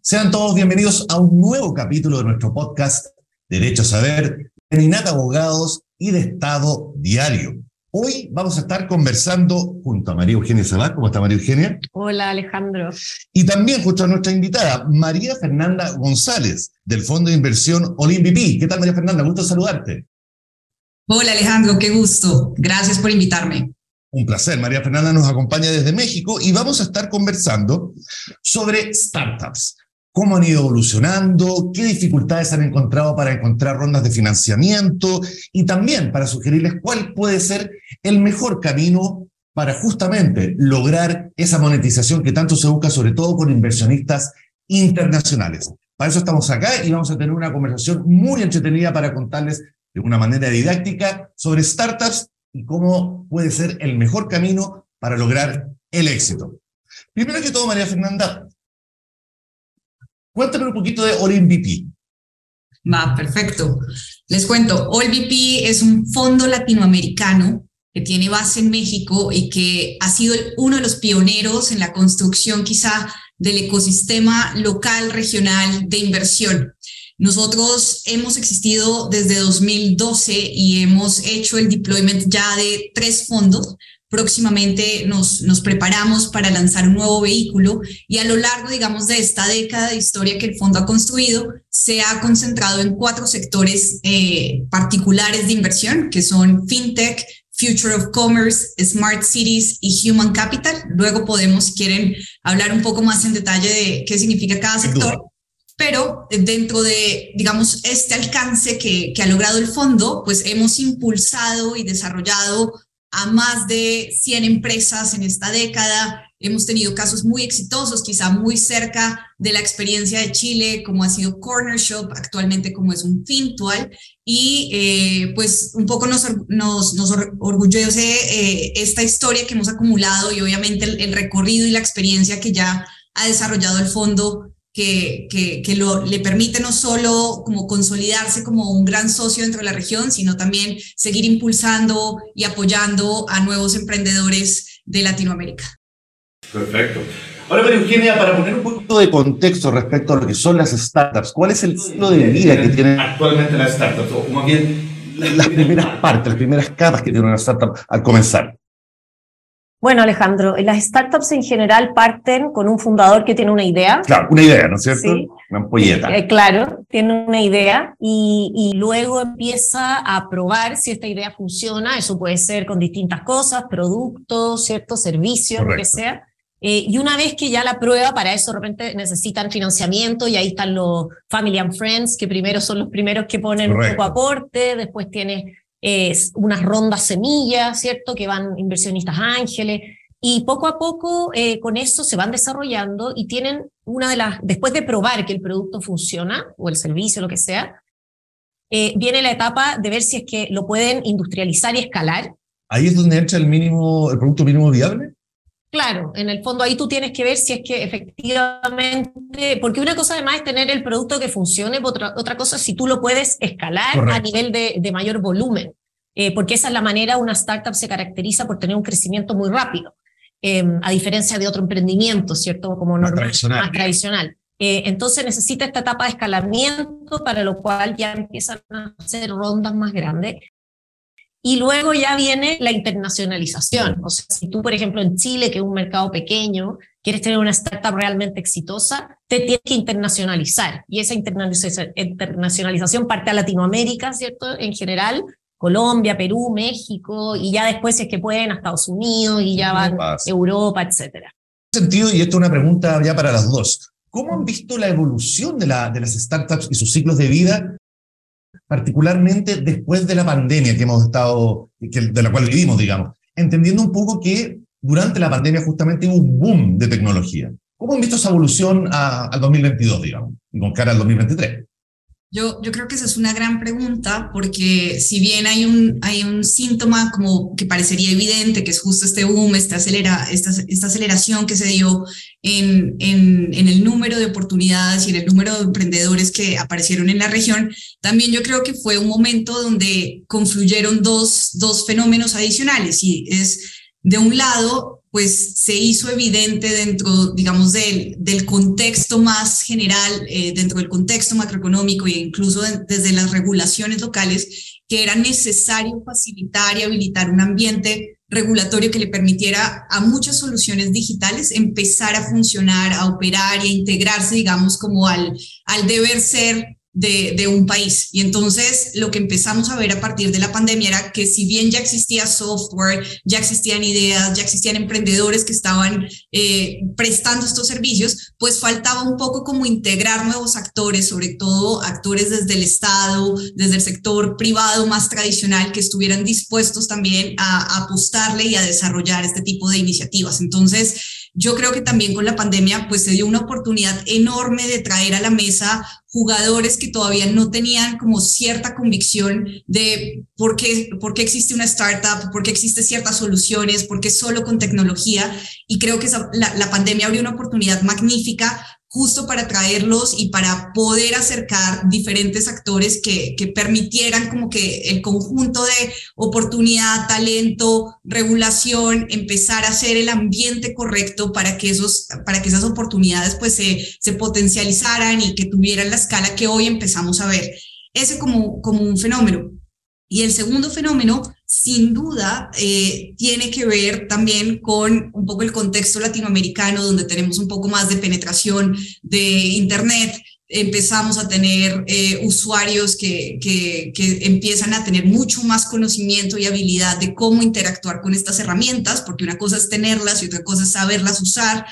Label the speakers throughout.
Speaker 1: Sean todos bienvenidos a un nuevo capítulo de nuestro podcast Derecho a Saber, de Inata Abogados y de Estado Diario. Hoy vamos a estar conversando junto a María Eugenia Sabat. ¿Cómo está María Eugenia?
Speaker 2: Hola Alejandro.
Speaker 1: Y también junto a nuestra invitada, María Fernanda González, del Fondo de Inversión OlimVP. ¿Qué tal María Fernanda? Gusto saludarte.
Speaker 3: Hola Alejandro, qué gusto. Gracias por invitarme.
Speaker 1: Un placer. María Fernanda nos acompaña desde México y vamos a estar conversando sobre startups. ¿Cómo han ido evolucionando? ¿Qué dificultades han encontrado para encontrar rondas de financiamiento? Y también para sugerirles cuál puede ser el mejor camino para justamente lograr esa monetización que tanto se busca, sobre todo con inversionistas internacionales. Para eso estamos acá y vamos a tener una conversación muy entretenida para contarles de una manera didáctica sobre startups y cómo puede ser el mejor camino para lograr el éxito. Primero que todo, María Fernanda, cuéntame un poquito de OLMVP.
Speaker 3: Va, perfecto. Les cuento, OLVP es un fondo latinoamericano que tiene base en México y que ha sido uno de los pioneros en la construcción quizá del ecosistema local, regional de inversión. Nosotros hemos existido desde 2012 y hemos hecho el deployment ya de tres fondos. Próximamente nos, nos preparamos para lanzar un nuevo vehículo y a lo largo, digamos, de esta década de historia que el fondo ha construido, se ha concentrado en cuatro sectores eh, particulares de inversión, que son fintech, Future of Commerce, Smart Cities y Human Capital. Luego podemos, si quieren, hablar un poco más en detalle de qué significa cada sector pero dentro de, digamos, este alcance que, que, ha logrado el fondo, pues hemos impulsado y desarrollado a más de 100 empresas en esta década. Hemos tenido casos muy exitosos, quizá muy cerca de la experiencia de Chile, como ha sido Corner Shop, actualmente como es un Fintual, y eh, pues un poco nos, nos, nos orgullece eh, esta historia que hemos acumulado y obviamente el, el recorrido y la experiencia que ya ha desarrollado el fondo que, que, lo, le permite no solo como consolidarse como un gran socio dentro de la región, sino también seguir impulsando y apoyando a nuevos emprendedores de Latinoamérica.
Speaker 1: Perfecto. Ahora, María Eugenia, para poner un poquito de contexto respecto a lo que son las startups, ¿cuál es el ciclo de vida que tienen actualmente las startups? O más bien, las primeras partes, las primeras capas que tiene una startup al comenzar.
Speaker 2: Bueno, Alejandro, las startups en general parten con un fundador que tiene una idea.
Speaker 1: Claro, una idea, ¿no es cierto? Sí. Una ampolleta.
Speaker 2: Eh, claro, tiene una idea y, y, luego empieza a probar si esta idea funciona. Eso puede ser con distintas cosas, productos, ciertos servicios, lo que sea. Eh, y una vez que ya la prueba, para eso de repente necesitan financiamiento y ahí están los Family and Friends, que primero son los primeros que ponen un poco aporte, después tiene es unas rondas semillas, ¿cierto? Que van inversionistas ángeles. Y poco a poco eh, con eso se van desarrollando y tienen una de las, después de probar que el producto funciona o el servicio, lo que sea, eh, viene la etapa de ver si es que lo pueden industrializar y escalar.
Speaker 1: Ahí es donde entra el mínimo, el producto mínimo viable.
Speaker 2: Claro, en el fondo ahí tú tienes que ver si es que efectivamente, porque una cosa además es tener el producto que funcione, otra, otra cosa es si tú lo puedes escalar a nivel de, de mayor volumen, eh, porque esa es la manera, una startup se caracteriza por tener un crecimiento muy rápido, eh, a diferencia de otro emprendimiento, ¿cierto? Como
Speaker 1: más normal, tradicional.
Speaker 2: Más tradicional. Eh, entonces necesita esta etapa de escalamiento, para lo cual ya empiezan a hacer rondas más grandes. Y luego ya viene la internacionalización. O sea, si tú, por ejemplo, en Chile, que es un mercado pequeño, quieres tener una startup realmente exitosa, te tienes que internacionalizar. Y esa internacionalización parte a Latinoamérica, ¿cierto? En general, Colombia, Perú, México, y ya después es que pueden a Estados Unidos y ya van a Europa, etcétera.
Speaker 1: En sentido, y esto es una pregunta ya para las dos, ¿cómo han visto la evolución de, la, de las startups y sus ciclos de vida particularmente después de la pandemia que hemos estado, de la cual vivimos, digamos, entendiendo un poco que durante la pandemia justamente hubo un boom de tecnología. ¿Cómo han visto esa evolución a, al 2022, digamos, y con cara al 2023?
Speaker 3: Yo, yo creo que esa es una gran pregunta porque si bien hay un, hay un síntoma como que parecería evidente, que es justo este boom, esta, acelera, esta, esta aceleración que se dio en, en, en, el número de oportunidades y en el número de emprendedores que aparecieron en la región, también yo creo que fue un momento donde confluyeron dos, dos fenómenos adicionales y es, de un lado, pues se hizo evidente dentro, digamos, del, del contexto más general, eh, dentro del contexto macroeconómico e incluso desde las regulaciones locales, que era necesario facilitar y habilitar un ambiente regulatorio que le permitiera a muchas soluciones digitales empezar a funcionar, a operar y a integrarse, digamos, como al, al deber ser de, un país. Y entonces lo que empezamos a ver a partir de la pandemia era que si bien ya existía software, ya existían ideas, ya existían emprendedores que estaban eh, prestando estos servicios, pues faltaba un poco como integrar nuevos actores, sobre todo actores desde el Estado, desde el sector privado más tradicional, que estuvieran dispuestos también a, a apostarle y a desarrollar este tipo de iniciativas. Entonces, yo creo que también con la pandemia pues se dio una oportunidad enorme de traer a la mesa jugadores que todavía no tenían como cierta convicción de por qué, por qué existe una startup, por qué existen ciertas soluciones, por qué solo con tecnología. Y creo que la, la pandemia abrió una oportunidad magnífica justo para traerlos y para poder acercar diferentes actores que, que, permitieran como que el conjunto de oportunidad, talento, regulación, empezar a hacer el ambiente correcto para que, esos, para que esas oportunidades pues se, se potencializaran y que tuvieran la escala que hoy empezamos a ver. Ese como, como un fenómeno. Y el segundo fenómeno sin duda eh, tiene que ver también con un poco el contexto latinoamericano, donde tenemos un poco más de penetración de Internet. Empezamos a tener eh, usuarios que, que, empiezan a tener mucho más conocimiento y habilidad de cómo interactuar con estas herramientas, porque una cosa es tenerlas y otra cosa es saberlas usar.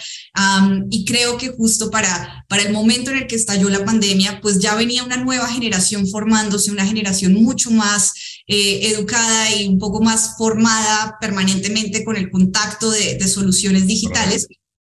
Speaker 3: y creo que justo para, para el momento en el que estalló la pandemia, pues ya venía una nueva generación formándose, una generación mucho más eh, educada y un poco más formada permanentemente con el contacto de, soluciones digitales.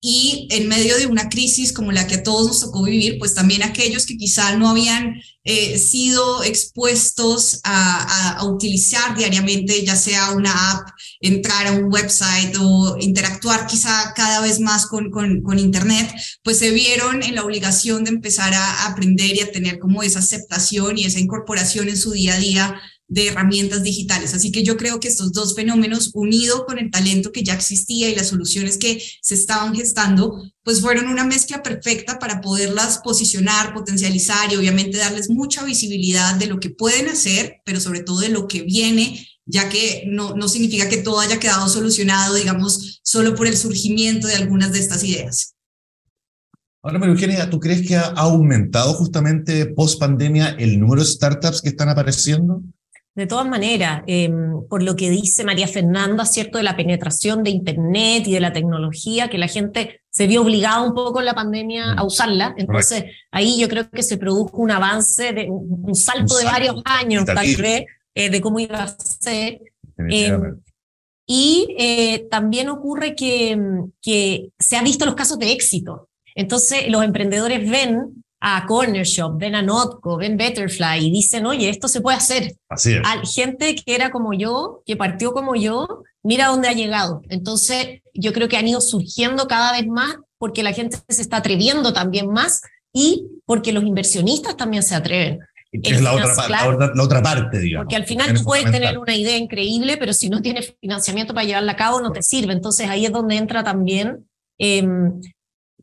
Speaker 3: Y en medio de una crisis como la que a todos nos tocó vivir, pues también aquellos que quizá no habían eh, sido expuestos a, a, utilizar diariamente, ya sea una app, entrar a un website o interactuar quizá cada vez más con, con, con Internet, pues se vieron en la obligación de empezar a aprender y a tener como esa aceptación y esa incorporación en su día a día de herramientas digitales. Así que yo creo que estos dos fenómenos, unido con el talento que ya existía y las soluciones que se estaban gestando, pues fueron una mezcla perfecta para poderlas posicionar, potencializar y obviamente darles mucha visibilidad de lo que pueden hacer, pero sobre todo de lo que viene ya que no, no significa que todo haya quedado solucionado, digamos, solo por el surgimiento de algunas de estas ideas.
Speaker 1: Ahora, María Eugenia, ¿tú crees que ha aumentado justamente post pandemia el número de startups que están apareciendo?
Speaker 2: De todas maneras, em, por lo que dice María Fernanda, ¿cierto? De la penetración de Internet y de la tecnología, que la gente se vio obligada un poco en la pandemia a mm. usarla. Entonces, ahí yo creo que se produjo un avance, de un salto de varios años, tal vez, eh, de cómo iba a ser. Em, y eh, también ocurre que, que se han visto los casos de éxito. Entonces, los emprendedores ven a Corner Shop, ven a Notco, ven Betterfly y dicen, oye, esto se puede hacer.
Speaker 1: Así es.
Speaker 2: gente que era como yo, que partió como yo, mira dónde ha llegado. Entonces, yo creo que han ido surgiendo cada vez más porque la gente se está atreviendo también más y porque los inversionistas también se atreven.
Speaker 1: Que es la otra, la, otra, parte, digamos.
Speaker 2: Porque al final tú puedes tener una idea increíble, pero si no tienes financiamiento para llevarla a cabo, no te sirve. Entonces ahí es donde entra también em,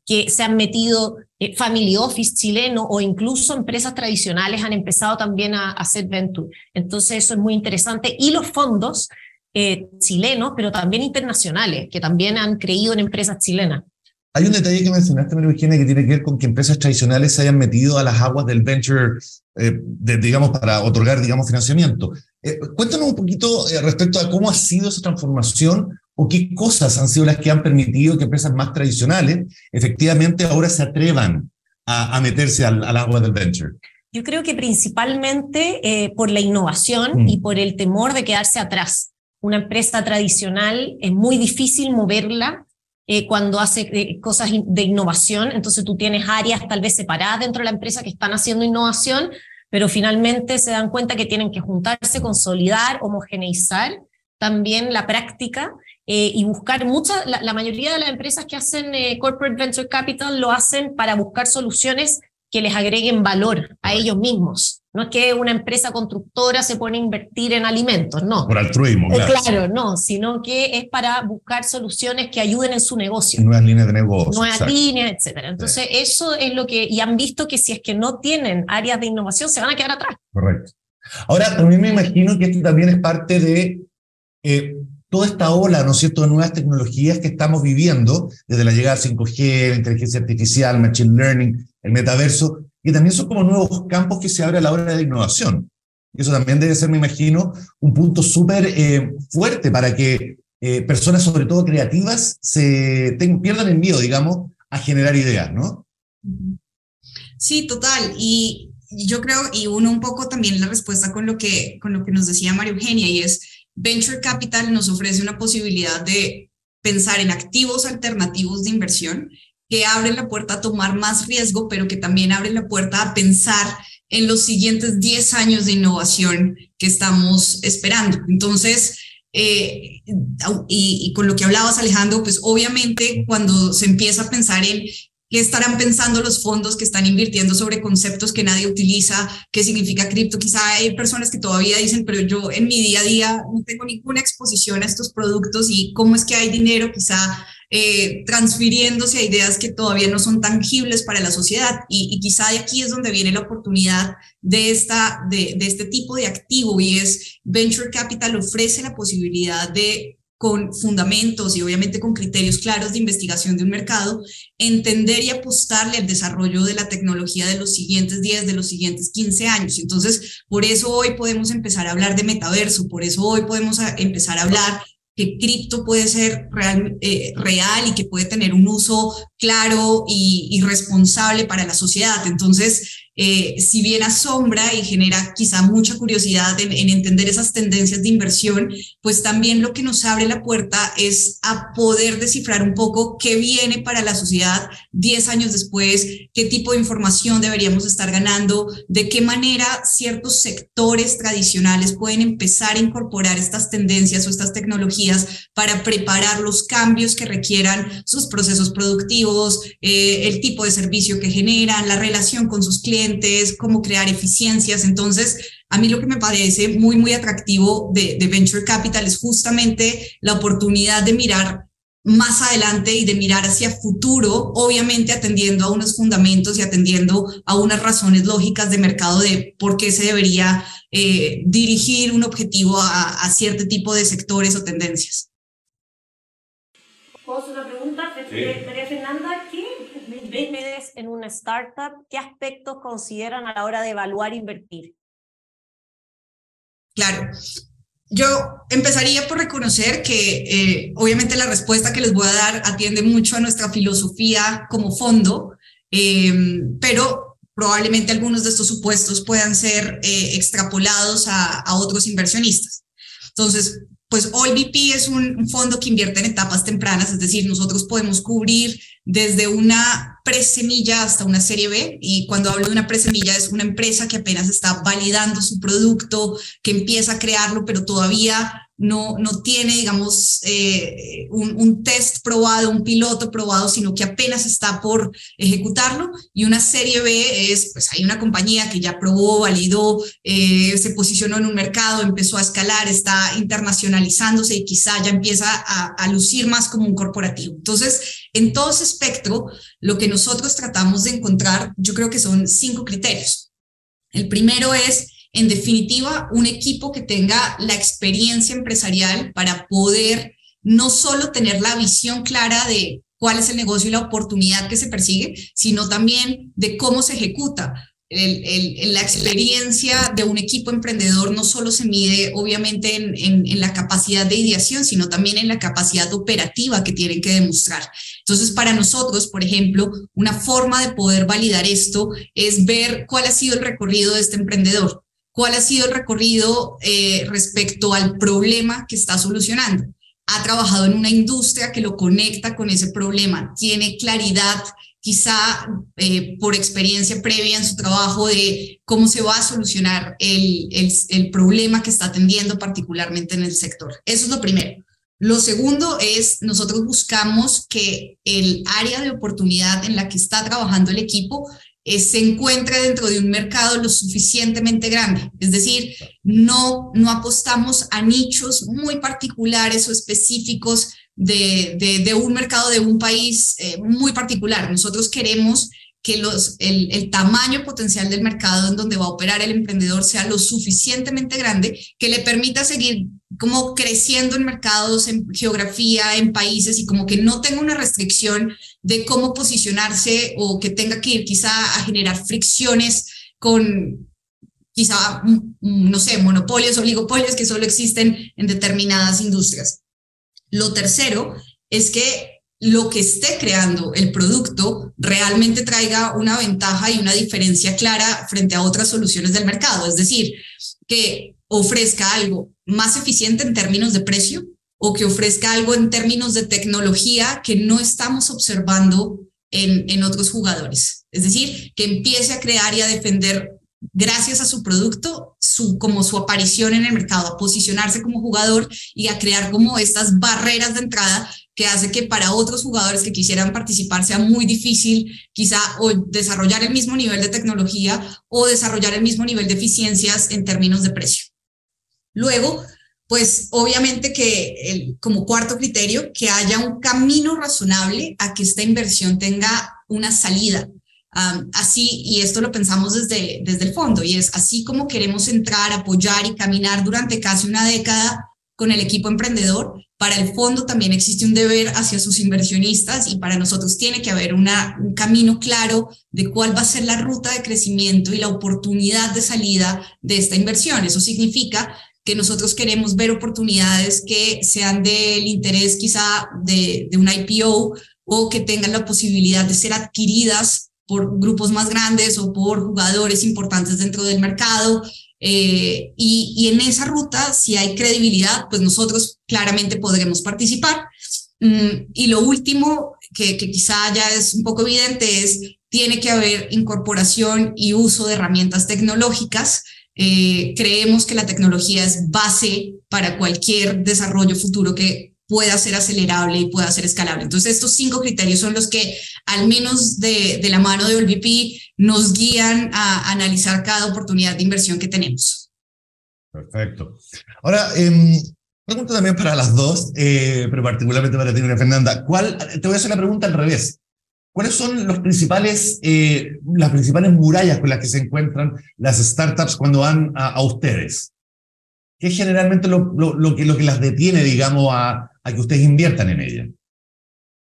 Speaker 2: que se han metido eh, family office chileno o incluso empresas tradicionales han empezado también a, hacer venture. Entonces eso es muy interesante. Y los fondos eh, chilenos, pero también internacionales, que también han creído en empresas chilenas.
Speaker 1: Hay un detalle que mencionaste, María Eugenia, que tiene que ver con que empresas tradicionales se hayan metido a las aguas del venture, eh, digamos, para otorgar, digamos, financiamiento. cuéntanos un poquito respecto a cómo ha sido esa transformación o qué cosas han sido las que han permitido que empresas más tradicionales efectivamente ahora se atrevan a, meterse al, agua del venture?
Speaker 2: Yo creo que principalmente eh, por la innovación mm. y por el temor de quedarse atrás. Una empresa tradicional es muy difícil moverla eh, cuando hace eh, cosas de innovación, entonces tú tienes áreas tal vez separadas dentro de la empresa que están haciendo innovación, pero finalmente se dan cuenta que tienen que juntarse, consolidar, homogeneizar también la práctica eh, y buscar muchas, la, mayoría de las empresas que hacen eh, corporate venture capital lo hacen para buscar soluciones que les agreguen valor a ellos mismos. No es que una empresa constructora se pone a invertir en alimentos, no.
Speaker 1: Por altruismo,
Speaker 2: claro. Claro, no, sino que es para buscar soluciones que ayuden en su negocio.
Speaker 1: Nuevas líneas de negocio.
Speaker 2: Nuevas líneas, etcétera. Entonces, eso es lo que, y han visto que si es que no tienen áreas de innovación, se van a quedar atrás.
Speaker 1: Correcto. Ahora, también me imagino que esto también es parte de eh, toda esta ola, ¿no es cierto?, de nuevas tecnologías que estamos viviendo, desde la llegada al 5G, la inteligencia artificial, machine learning, el metaverso, y también son como nuevos campos que se abren a la hora de innovación. Y eso también debe ser, me imagino, un punto súper eh, fuerte para que eh, personas, sobre todo creativas, se pierdan el miedo, digamos, a generar ideas, ¿no?
Speaker 3: Sí, total. Y yo creo, y uno un poco también la respuesta con lo que, con lo que nos decía María Eugenia, y es Venture Capital nos ofrece una posibilidad de pensar en activos alternativos de inversión que abren la puerta a tomar más riesgo, pero que también abren la puerta a pensar en los siguientes 10 años de innovación que estamos esperando. Entonces, eh, y, y, con lo que hablabas, Alejandro, pues obviamente cuando se empieza a pensar en ¿Qué estarán pensando los fondos que están invirtiendo sobre conceptos que nadie utiliza? ¿Qué significa cripto? Quizá hay personas que todavía dicen, pero yo en mi día a día no tengo ninguna exposición a estos productos y cómo es que hay dinero quizá eh, transfiriéndose a ideas que todavía no son tangibles para la sociedad. Y, y quizá de aquí es donde viene la oportunidad de, esta, de, de este tipo de activo y es Venture Capital ofrece la posibilidad de con fundamentos y obviamente con criterios claros de investigación de un mercado, entender y apostarle al desarrollo de la tecnología de los siguientes 10, de los siguientes 15 años. Entonces, por eso hoy podemos empezar a hablar de metaverso, por eso hoy podemos empezar a hablar que cripto puede ser real, eh, real, y que puede tener un uso claro y, y responsable para la sociedad. Entonces, eh, si bien asombra y genera quizá mucha curiosidad en, entender esas tendencias de inversión, pues también lo que nos abre la puerta es a poder descifrar un poco qué viene para la sociedad 10 años después, qué tipo de información deberíamos estar ganando, de qué manera ciertos sectores tradicionales pueden empezar a incorporar estas tendencias o estas tecnologías para preparar los cambios que requieran sus procesos productivos, eh, el tipo de servicio que generan, la relación con sus clientes cómo crear eficiencias. Entonces, a mí lo que me parece muy, muy atractivo de, de Venture Capital es justamente la oportunidad de mirar más adelante y de mirar hacia futuro, obviamente atendiendo a unos fundamentos y atendiendo a unas razones lógicas de mercado de por qué se debería eh, dirigir un objetivo a, a, cierto tipo de sectores o tendencias.
Speaker 2: ¿Puedo hacer una pregunta? ¿qué en una startup, ¿qué aspectos consideran a la hora de evaluar e invertir?
Speaker 3: Claro. Yo empezaría por reconocer que eh, obviamente la respuesta que les voy a dar atiende mucho a nuestra filosofía como fondo, eh, pero probablemente algunos de estos supuestos puedan ser eh, extrapolados a, a, otros inversionistas. Entonces, pues hoy VP es un, un fondo que invierte en etapas tempranas, es decir, nosotros podemos cubrir desde una presemilla hasta una serie B. Y cuando hablo de una presemilla es una empresa que apenas está validando su producto, que empieza a crearlo, pero todavía no, no tiene, digamos, eh, un, un, test probado, un piloto probado, sino que apenas está por ejecutarlo. Y una serie B es, pues hay una compañía que ya probó, validó, eh, se posicionó en un mercado, empezó a escalar, está internacionalizándose y quizá ya empieza a, a lucir más como un corporativo. Entonces, en todo ese espectro, lo que nosotros tratamos de encontrar, yo creo que son cinco criterios. El primero es en definitiva, un equipo que tenga la experiencia empresarial para poder no solo tener la visión clara de cuál es el negocio y la oportunidad que se persigue, sino también de cómo se ejecuta. La experiencia de un equipo emprendedor no solo se mide obviamente en, en, en, la capacidad de ideación, sino también en la capacidad operativa que tienen que demostrar. Entonces, para nosotros, por ejemplo, una forma de poder validar esto es ver cuál ha sido el recorrido de este emprendedor cuál ha sido el recorrido eh, respecto al problema que está solucionando. Ha trabajado en una industria que lo conecta con ese problema, tiene claridad quizá eh, por experiencia previa en su trabajo de cómo se va a solucionar el, el, el problema que está atendiendo particularmente en el sector. Eso es lo primero. Lo segundo es, nosotros buscamos que el área de oportunidad en la que está trabajando el equipo eh, se encuentre dentro de un mercado lo suficientemente grande. Es decir, no, no apostamos a nichos muy particulares o específicos de, de, un mercado de un país eh, muy particular. Nosotros queremos que los, el, el, tamaño potencial del mercado en donde va a operar el emprendedor sea lo suficientemente grande que le permita seguir como creciendo en mercados, en geografía, en países y como que no tenga una restricción de cómo posicionarse o que tenga que ir quizá a generar fricciones con quizá, mm, no sé, monopolios, oligopolios que solo existen en determinadas industrias. Lo tercero es que lo que esté creando el producto realmente traiga una ventaja y una diferencia clara frente a otras soluciones del mercado. Es decir, que ofrezca algo más eficiente en términos de precio o que ofrezca algo en términos de tecnología que no estamos observando en, en otros jugadores. Es decir, que empiece a crear y a defender gracias a su producto, su, como su aparición en el mercado, a posicionarse como jugador y a crear como estas barreras de entrada que hace que para otros jugadores que quisieran participar sea muy difícil quizá o desarrollar el mismo nivel de tecnología o desarrollar el mismo nivel de eficiencias en términos de precio. Luego, pues obviamente que el, como cuarto criterio, que haya un camino razonable a que esta inversión tenga una salida. así, y esto lo pensamos desde, desde el fondo, y es así como queremos entrar, apoyar y caminar durante casi una década con el equipo emprendedor, para el fondo también existe un deber hacia sus inversionistas y para nosotros tiene que haber una, un camino claro de cuál va a ser la ruta de crecimiento y la oportunidad de salida de esta inversión. Eso significa que nosotros queremos ver oportunidades que sean del interés quizá de, de una IPO o que tengan la posibilidad de ser adquiridas por grupos más grandes o por jugadores importantes dentro del mercado. Eh, y, y, en esa ruta, si hay credibilidad, pues nosotros claramente podremos participar. Mm, y lo último, que, que quizá ya es un poco evidente, es tiene que haber incorporación y uso de herramientas tecnológicas eh, creemos que la tecnología es base para cualquier desarrollo futuro que pueda ser acelerable y pueda ser escalable. Entonces, estos cinco criterios son los que, al menos de, de la mano de OLVP, nos guían a analizar cada oportunidad de inversión que tenemos.
Speaker 1: Perfecto. Ahora, eh, pregunta también para las dos, eh, pero particularmente para ti, Fernanda. ¿Cuál, te voy a hacer la pregunta al revés. ¿Cuáles son los principales, eh, las principales murallas con las que se encuentran las startups cuando van a, ustedes? ¿Qué es generalmente lo, lo, que, lo que las detiene, digamos, a, a que ustedes inviertan en ella?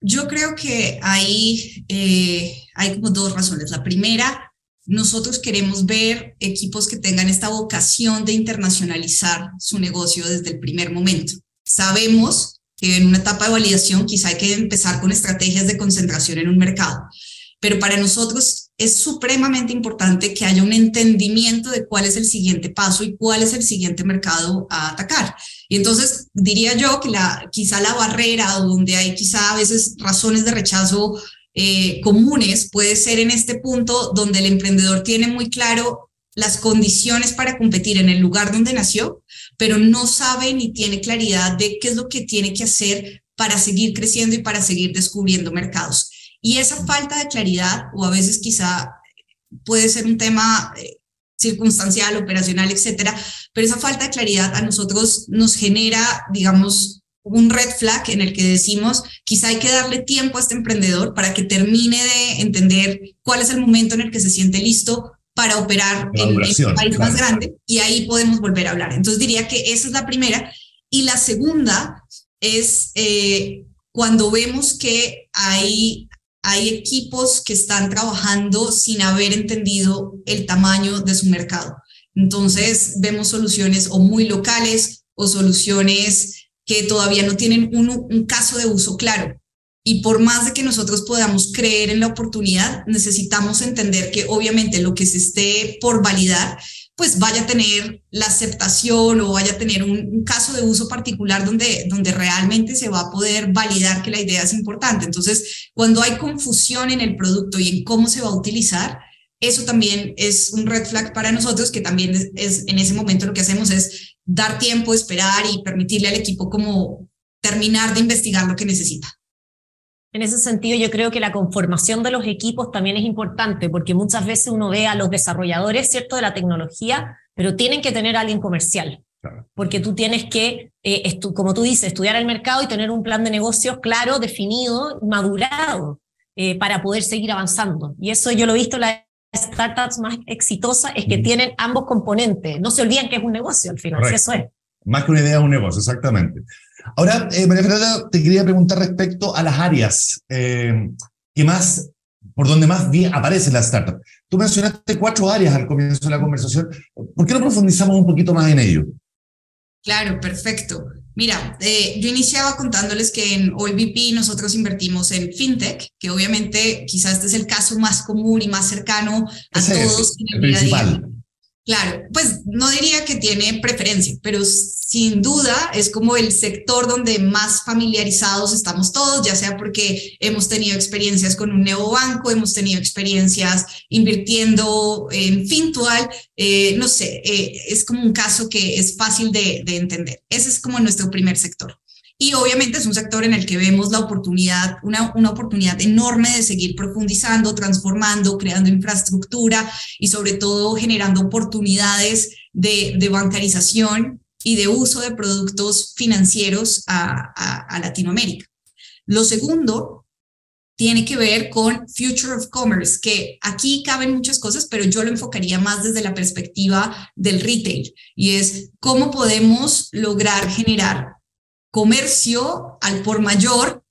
Speaker 3: Yo creo que ahí eh, hay como dos razones. La primera, nosotros queremos ver equipos que tengan esta vocación de internacionalizar su negocio desde el primer momento. Sabemos que en una etapa de validación quizá hay que empezar con estrategias de concentración en un mercado. Pero para nosotros es supremamente importante que haya un entendimiento de cuál es el siguiente paso y cuál es el siguiente mercado a atacar. Y entonces diría yo que la, quizá la barrera donde hay quizá a veces razones de rechazo eh, comunes puede ser en este punto donde el emprendedor tiene muy claro las condiciones para competir en el lugar donde nació, pero no sabe ni tiene claridad de qué es lo que tiene que hacer para seguir creciendo y para seguir descubriendo mercados. Y esa falta de claridad, o a veces quizá puede ser un tema eh, circunstancial, operacional, etcétera, pero esa falta de claridad a nosotros nos genera, digamos, un red flag en el que decimos, quizá hay que darle tiempo a este emprendedor para que termine de entender cuál es el momento en el que se siente listo para operar en, un país más grande y ahí podemos volver a hablar. Entonces diría que esa es la primera. Y la segunda es eh, cuando vemos que hay, hay equipos que están trabajando sin haber entendido el tamaño de su mercado. Entonces vemos soluciones o muy locales o soluciones que todavía no tienen un, un caso de uso claro. Y por más de que nosotros podamos creer en la oportunidad, necesitamos entender que obviamente lo que se esté por validar, pues vaya a tener la aceptación o vaya a tener un, caso de uso particular donde, donde realmente se va a poder validar que la idea es importante. Entonces, cuando hay confusión en el producto y en cómo se va a utilizar, eso también es un red flag para nosotros, que también es, es en ese momento lo que hacemos es dar tiempo, esperar y permitirle al equipo como terminar de investigar lo que necesita.
Speaker 2: En ese sentido, yo creo que la conformación de los equipos también es importante, porque muchas veces uno ve a los desarrolladores, ¿cierto?, de la tecnología, pero tienen que tener a alguien comercial. Porque tú tienes que, eh, como tú dices, estudiar el mercado y tener un plan de negocios claro, definido, madurado, eh, para poder seguir avanzando. Y eso yo lo he visto en las startups más exitosas, es que tienen ambos componentes. No se olviden que es un negocio al final, eso es.
Speaker 1: Más que una idea, es un negocio, exactamente. Ahora, eh, María Fernanda, te quería preguntar respecto a las áreas eh, que más, por donde más bien aparecen las startups. Tú mencionaste cuatro áreas al comienzo de la conversación. ¿Por qué no profundizamos un poquito más en ello?
Speaker 3: Claro, perfecto. Mira, eh, yo iniciaba contándoles que en OLVP nosotros invertimos en FinTech, que obviamente quizás este es el caso más común y más cercano a todos en el, día a día. Claro, pues no diría que tiene preferencia, pero sin duda es como el sector donde más familiarizados estamos todos, ya sea porque hemos tenido experiencias con un neobanco, hemos tenido experiencias invirtiendo en Fintual, eh, no sé, eh, es como un caso que es fácil de entender. Ese es como nuestro primer sector. Y obviamente es un sector en el que vemos la oportunidad, una, una oportunidad enorme de seguir profundizando, transformando, creando infraestructura y sobre todo generando oportunidades de, de bancarización y de uso de productos financieros a, a, Latinoamérica. Lo segundo tiene que ver con Future of Commerce, que aquí caben muchas cosas, pero yo lo enfocaría más desde la perspectiva del retail, y es cómo podemos lograr generar comercio al por mayor,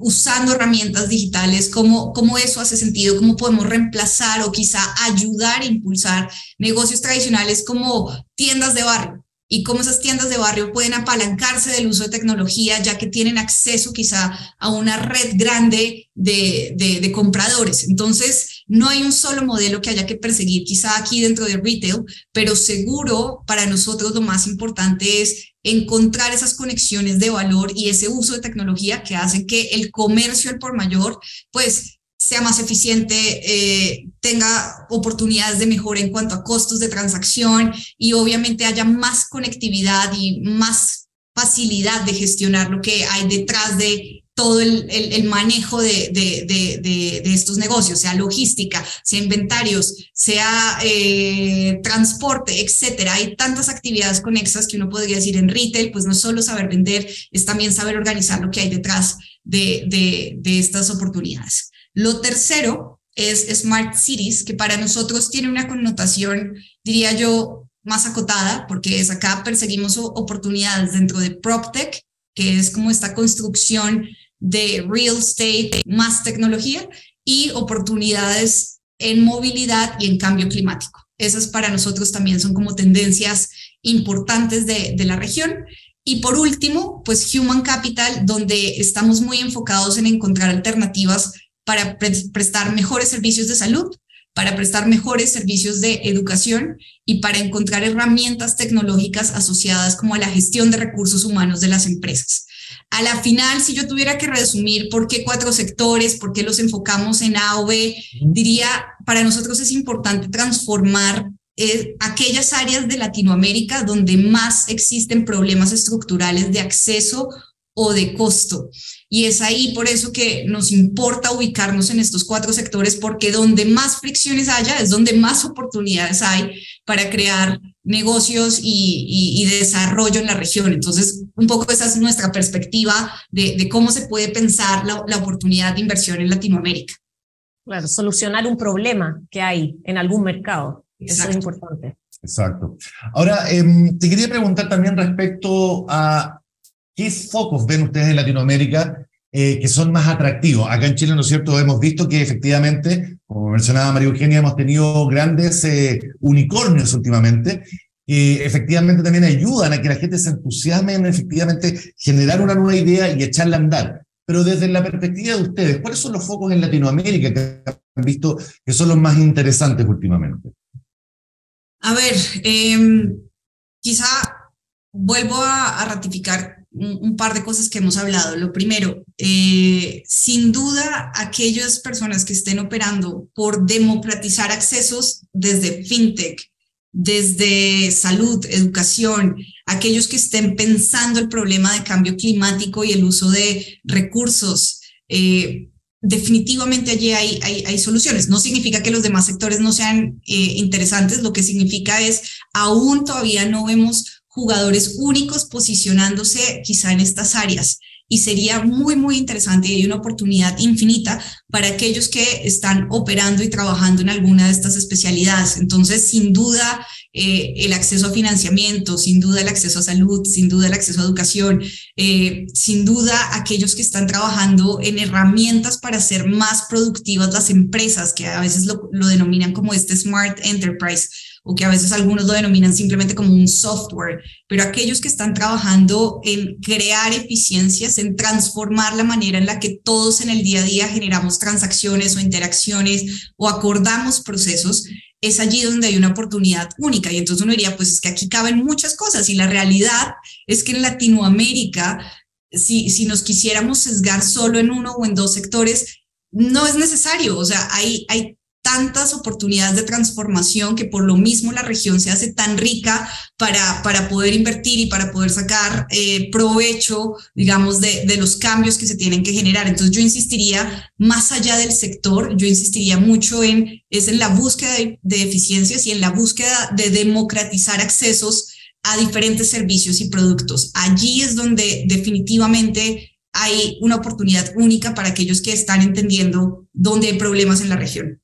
Speaker 3: usando herramientas digitales, cómo, cómo eso hace sentido, cómo podemos reemplazar o quizá ayudar a impulsar negocios tradicionales como tiendas de barrio y cómo esas tiendas de barrio pueden apalancarse del uso de tecnología, ya que tienen acceso quizá a una red grande de, de, de, compradores. Entonces, no hay un solo modelo que haya que perseguir, quizá aquí dentro de retail, pero seguro para nosotros lo más importante es encontrar esas conexiones de valor y ese uso de tecnología que hacen que el comercio al por mayor, pues sea más eficiente, eh, tenga oportunidades de mejora en cuanto a costos de transacción y obviamente haya más conectividad y más facilidad de gestionar lo que hay detrás de todo el, el, manejo de, de, de, de, estos negocios, sea logística, sea inventarios, sea eh, transporte, etcétera. Hay tantas actividades conexas que uno podría decir en retail, pues no solo saber vender, es también saber organizar lo que hay detrás de, estas oportunidades. Lo tercero es Smart Cities, que para nosotros tiene una connotación, diría yo, más acotada, porque es acá perseguimos oportunidades dentro de PropTech, que es como esta construcción de real estate más tecnología y oportunidades en movilidad y en cambio climático. Esas para nosotros también son como tendencias importantes de, de la región. Y por último, pues Human Capital, donde estamos muy enfocados en encontrar alternativas para prestar mejores servicios de salud, para prestar mejores servicios de educación y para encontrar herramientas tecnológicas asociadas como a la gestión de recursos humanos de las empresas. A la final, si yo tuviera que resumir por qué cuatro sectores, por qué los enfocamos en A o B, diría, para nosotros es importante transformar eh, aquellas áreas de Latinoamérica donde más existen problemas estructurales de acceso o de costo. Y es ahí por eso que nos importa ubicarnos en estos cuatro sectores, porque donde más fricciones haya es donde más oportunidades hay para crear negocios y, desarrollo en la región. Entonces, un poco esa es nuestra perspectiva de, cómo se puede pensar la, oportunidad de inversión en Latinoamérica.
Speaker 2: Claro, solucionar un problema que hay en algún mercado. Eso es importante.
Speaker 1: Exacto. Ahora, em, te quería preguntar también respecto a qué focos ven ustedes en Latinoamérica eh, que son más atractivos. Acá en Chile, ¿no es cierto?, hemos visto que efectivamente, como mencionaba María Eugenia, hemos tenido grandes eh, unicornios últimamente, que efectivamente también ayudan a que la gente se entusiasme en efectivamente generar una nueva idea y echarla a andar. Pero desde la perspectiva de ustedes, ¿cuáles son los focos en Latinoamérica que han visto que son los más interesantes últimamente?
Speaker 3: A ver, em, quizá vuelvo a ratificar un, par de cosas que hemos hablado. Lo primero, eh, sin duda, aquellas personas que estén operando por democratizar accesos desde fintech, desde salud, educación, aquellos que estén pensando el problema de cambio climático y el uso de recursos eh, definitivamente allí hay, hay, soluciones. No significa que los demás sectores no sean eh, interesantes, lo que significa es aún todavía no vemos jugadores únicos posicionándose quizá en estas áreas y sería muy, muy interesante y hay una oportunidad infinita para aquellos que están operando y trabajando en alguna de estas especialidades. Entonces, sin duda, eh, el acceso a financiamiento, sin duda el acceso a salud, sin duda el acceso a educación, eh, sin duda aquellos que están trabajando en herramientas para hacer más productivas las empresas, que a veces lo, lo denominan como este Smart Enterprise o que a veces algunos lo denominan simplemente como un software, pero aquellos que están trabajando en crear eficiencias, en transformar la manera en la que todos en el día a día generamos transacciones o interacciones o acordamos procesos, es allí donde hay una oportunidad única. Y entonces uno diría, pues es que aquí caben muchas cosas y la realidad es que en Latinoamérica, si, si nos quisiéramos sesgar solo en uno o en dos sectores, no es necesario. O sea, hay, hay tantas oportunidades de transformación que por lo mismo la región se hace tan rica para, para poder invertir y para poder sacar eh, provecho, digamos, de, de, los cambios que se tienen que generar. Entonces yo insistiría, más allá del sector, yo insistiría mucho en, es en la búsqueda de, de eficiencias y en la búsqueda de democratizar accesos a diferentes servicios y productos. Allí es donde definitivamente hay una oportunidad única para aquellos que están entendiendo dónde hay problemas en la región.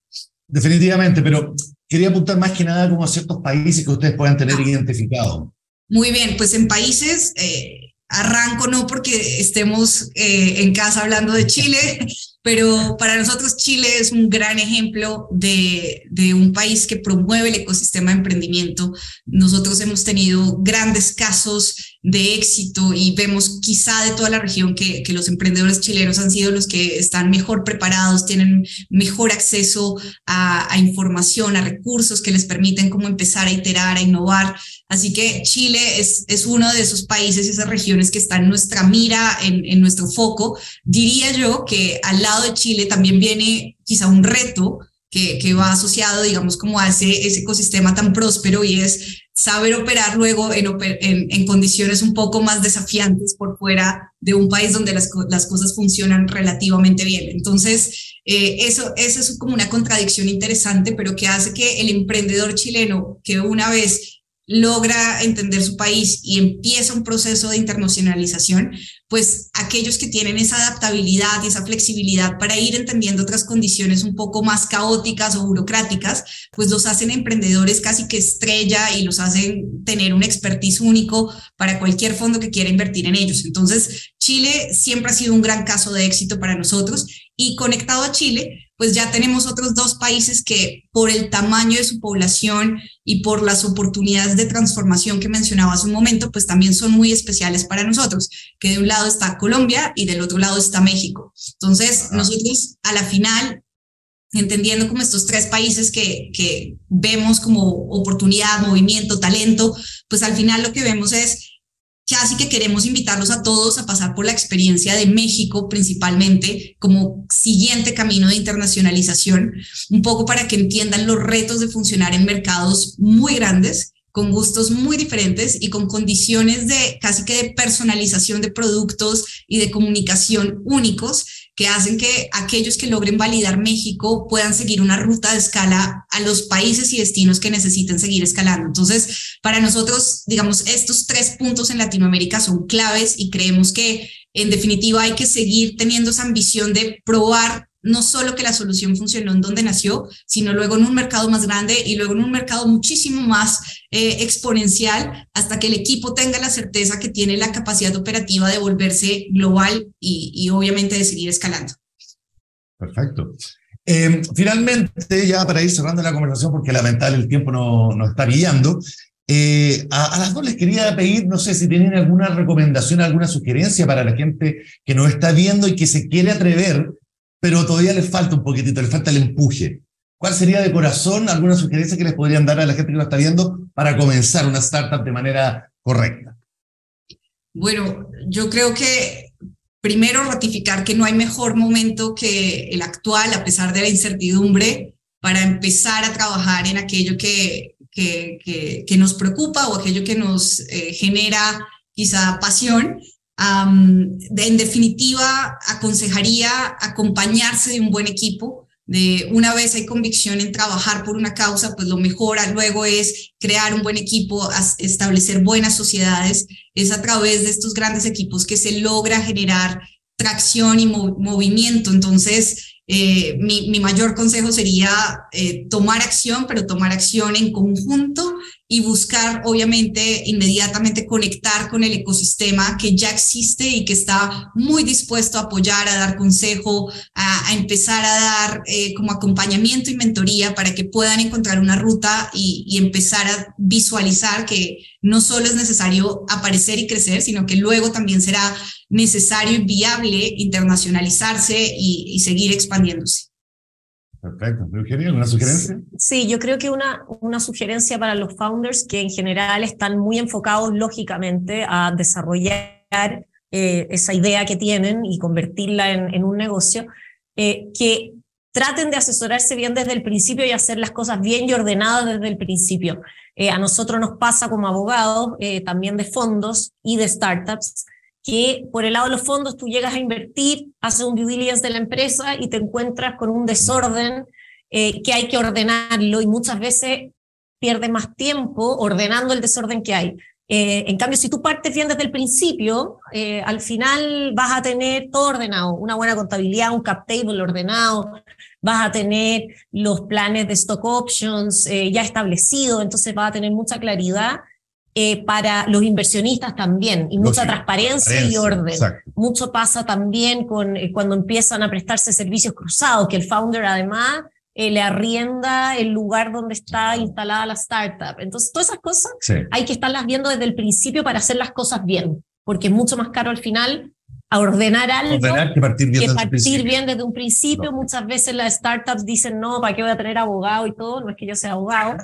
Speaker 1: Definitivamente, pero quería apuntar más que nada como a ciertos países que ustedes puedan tener ah. identificados.
Speaker 3: Muy bien, pues en países, eh, arranco no porque estemos eh, en casa hablando de Chile, pero para nosotros Chile es un gran ejemplo de, de, un país que promueve el ecosistema de emprendimiento. Nosotros hemos tenido grandes casos de éxito y vemos quizá de toda la región que, que los emprendedores chilenos han sido los que están mejor preparados, tienen mejor acceso a, a información, a recursos que les permiten como empezar a iterar, a innovar. Así que Chile es, es uno de esos países y esas regiones que están en nuestra mira, en, en nuestro foco. Diría yo que al lado de Chile también viene quizá un reto que, que va asociado, digamos, como a ese, ecosistema tan próspero y es saber operar luego en, en, condiciones un poco más desafiantes por fuera de un país donde las, las cosas funcionan relativamente bien. Entonces, eh, eso, eso es como una contradicción interesante, pero que hace que el emprendedor chileno, que una vez logra entender su país y empieza un proceso de internacionalización, pues aquellos que tienen esa adaptabilidad y esa flexibilidad para ir entendiendo otras condiciones un poco más caóticas o burocráticas, pues los hacen emprendedores casi que estrella y los hacen tener un expertise único para cualquier fondo que quiera invertir en ellos. Entonces, Chile siempre ha sido un gran caso de éxito para nosotros y conectado a Chile, pues ya tenemos otros dos países que por el tamaño de su población y por las oportunidades de transformación que mencionaba hace un momento, pues también son muy especiales para nosotros, que de un lado está Colombia y del otro lado está México. Entonces, nosotros a la final, entendiendo como estos tres países que, que vemos como oportunidad, movimiento, talento, pues al final lo que vemos es Casi que queremos invitarlos a todos a pasar por la experiencia de México principalmente como siguiente camino de internacionalización, un poco para que entiendan los retos de funcionar en mercados muy grandes con gustos muy diferentes y con condiciones de casi que de personalización de productos y de comunicación únicos que hacen que aquellos que logren validar México puedan seguir una ruta de escala a los países y destinos que necesiten seguir escalando. Entonces, para nosotros, digamos, estos tres puntos en Latinoamérica son claves y creemos que en definitiva hay que seguir teniendo esa ambición de probar no solo que la solución funcionó en donde nació, sino luego en un mercado más grande y luego en un mercado muchísimo más eh, exponencial hasta que el equipo tenga la certeza que tiene la capacidad operativa de volverse global y, obviamente de seguir escalando.
Speaker 1: Perfecto. Eh, finalmente, ya para ir cerrando la conversación, porque lamentablemente el tiempo nos no está guiando, eh, a, a, las dos les quería pedir, no sé si tienen alguna recomendación, alguna sugerencia para la gente que nos está viendo y que se quiere atrever pero todavía les falta un poquitito, les falta el empuje. ¿Cuál sería de corazón alguna sugerencia que les podrían dar a la gente que lo está viendo para comenzar una startup de manera correcta?
Speaker 3: Bueno, yo creo que primero ratificar que no hay mejor momento que el actual, a pesar de la incertidumbre, para empezar a trabajar en aquello que, que, que, nos preocupa o aquello que nos eh, genera quizá pasión en definitiva, aconsejaría acompañarse de un buen equipo. De una vez hay convicción en trabajar por una causa, pues lo mejor luego es crear un buen equipo, establecer buenas sociedades. Es a través de estos grandes equipos que se logra generar tracción y movimiento. Entonces, eh, mi, mayor consejo sería eh, tomar acción, pero tomar acción en conjunto y buscar, obviamente, inmediatamente conectar con el ecosistema que ya existe y que está muy dispuesto a apoyar, a dar consejo, a, empezar a dar eh, como acompañamiento y mentoría para que puedan encontrar una ruta y, y empezar a visualizar que no solo es necesario aparecer y crecer, sino que luego también será necesario y viable internacionalizarse y, seguir expandiéndose.
Speaker 1: Perfecto. ¿alguna sugerencia?
Speaker 2: Sí, yo creo que una, una sugerencia para los founders que en general están muy enfocados lógicamente a desarrollar eh, esa idea que tienen y convertirla en, en un negocio, eh, que traten de asesorarse bien desde el principio y hacer las cosas bien y ordenadas desde el principio. Eh, a nosotros nos pasa como abogados, también de fondos y de startups, que por el lado de los fondos tú llegas a invertir, haces un due diligence de la empresa y te encuentras con un desorden eh, que hay que ordenarlo y muchas veces pierdes más tiempo ordenando el desorden que hay. Eh, en cambio, si tú partes bien desde el principio, eh, al final vas a tener todo ordenado, una buena contabilidad, un cap table ordenado, vas a tener los planes de stock options ya establecidos, entonces vas a tener mucha claridad eh, para los inversionistas también, y mucha transparencia, y orden. Mucho pasa también con, eh, cuando empiezan a prestarse servicios cruzados, que el founder además eh, le arrienda el lugar donde está instalada la startup. Entonces, todas esas cosas hay que estarlas viendo desde el principio para hacer las cosas bien, porque es mucho más caro al final a ordenar algo
Speaker 1: que partir bien,
Speaker 2: desde, partir bien desde un principio. Muchas veces las startups dicen, no, ¿para qué voy a tener abogado y todo? No es que yo sea abogado,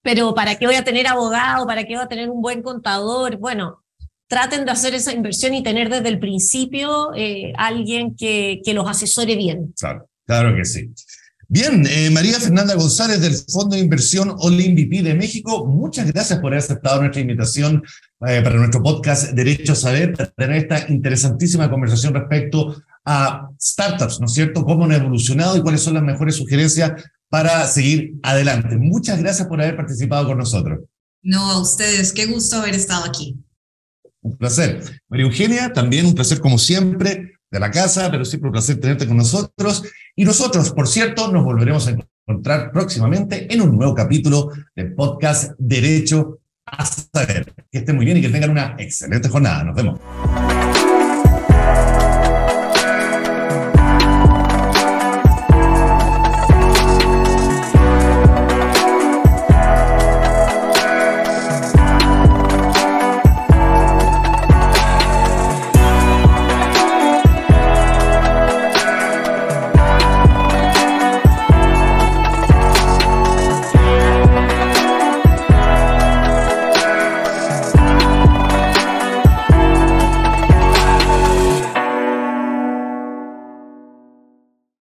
Speaker 2: pero ¿para qué voy a tener abogado? ¿Para qué voy a tener un buen contador? Bueno, traten de hacer esa inversión y tener desde el principio eh, alguien que, que los asesore bien.
Speaker 1: Claro, claro que sí. Bien, eh, María Fernanda González del Fondo de Inversión OLIMVP de México, muchas gracias por haber aceptado nuestra invitación eh, para nuestro podcast Derecho a Saber, para tener esta interesantísima conversación respecto a startups, ¿no es cierto? Cómo han evolucionado y cuáles son las mejores sugerencias para seguir adelante. Muchas gracias por haber participado con nosotros.
Speaker 3: No, a ustedes, qué gusto haber estado aquí.
Speaker 1: Un placer. María Eugenia, también un placer como siempre de la casa, pero siempre un placer tenerte con nosotros. Y nosotros, por cierto, nos volveremos a encontrar próximamente en un nuevo capítulo del podcast Derecho a Saber. Que estén muy bien y que tengan una excelente jornada. Nos vemos.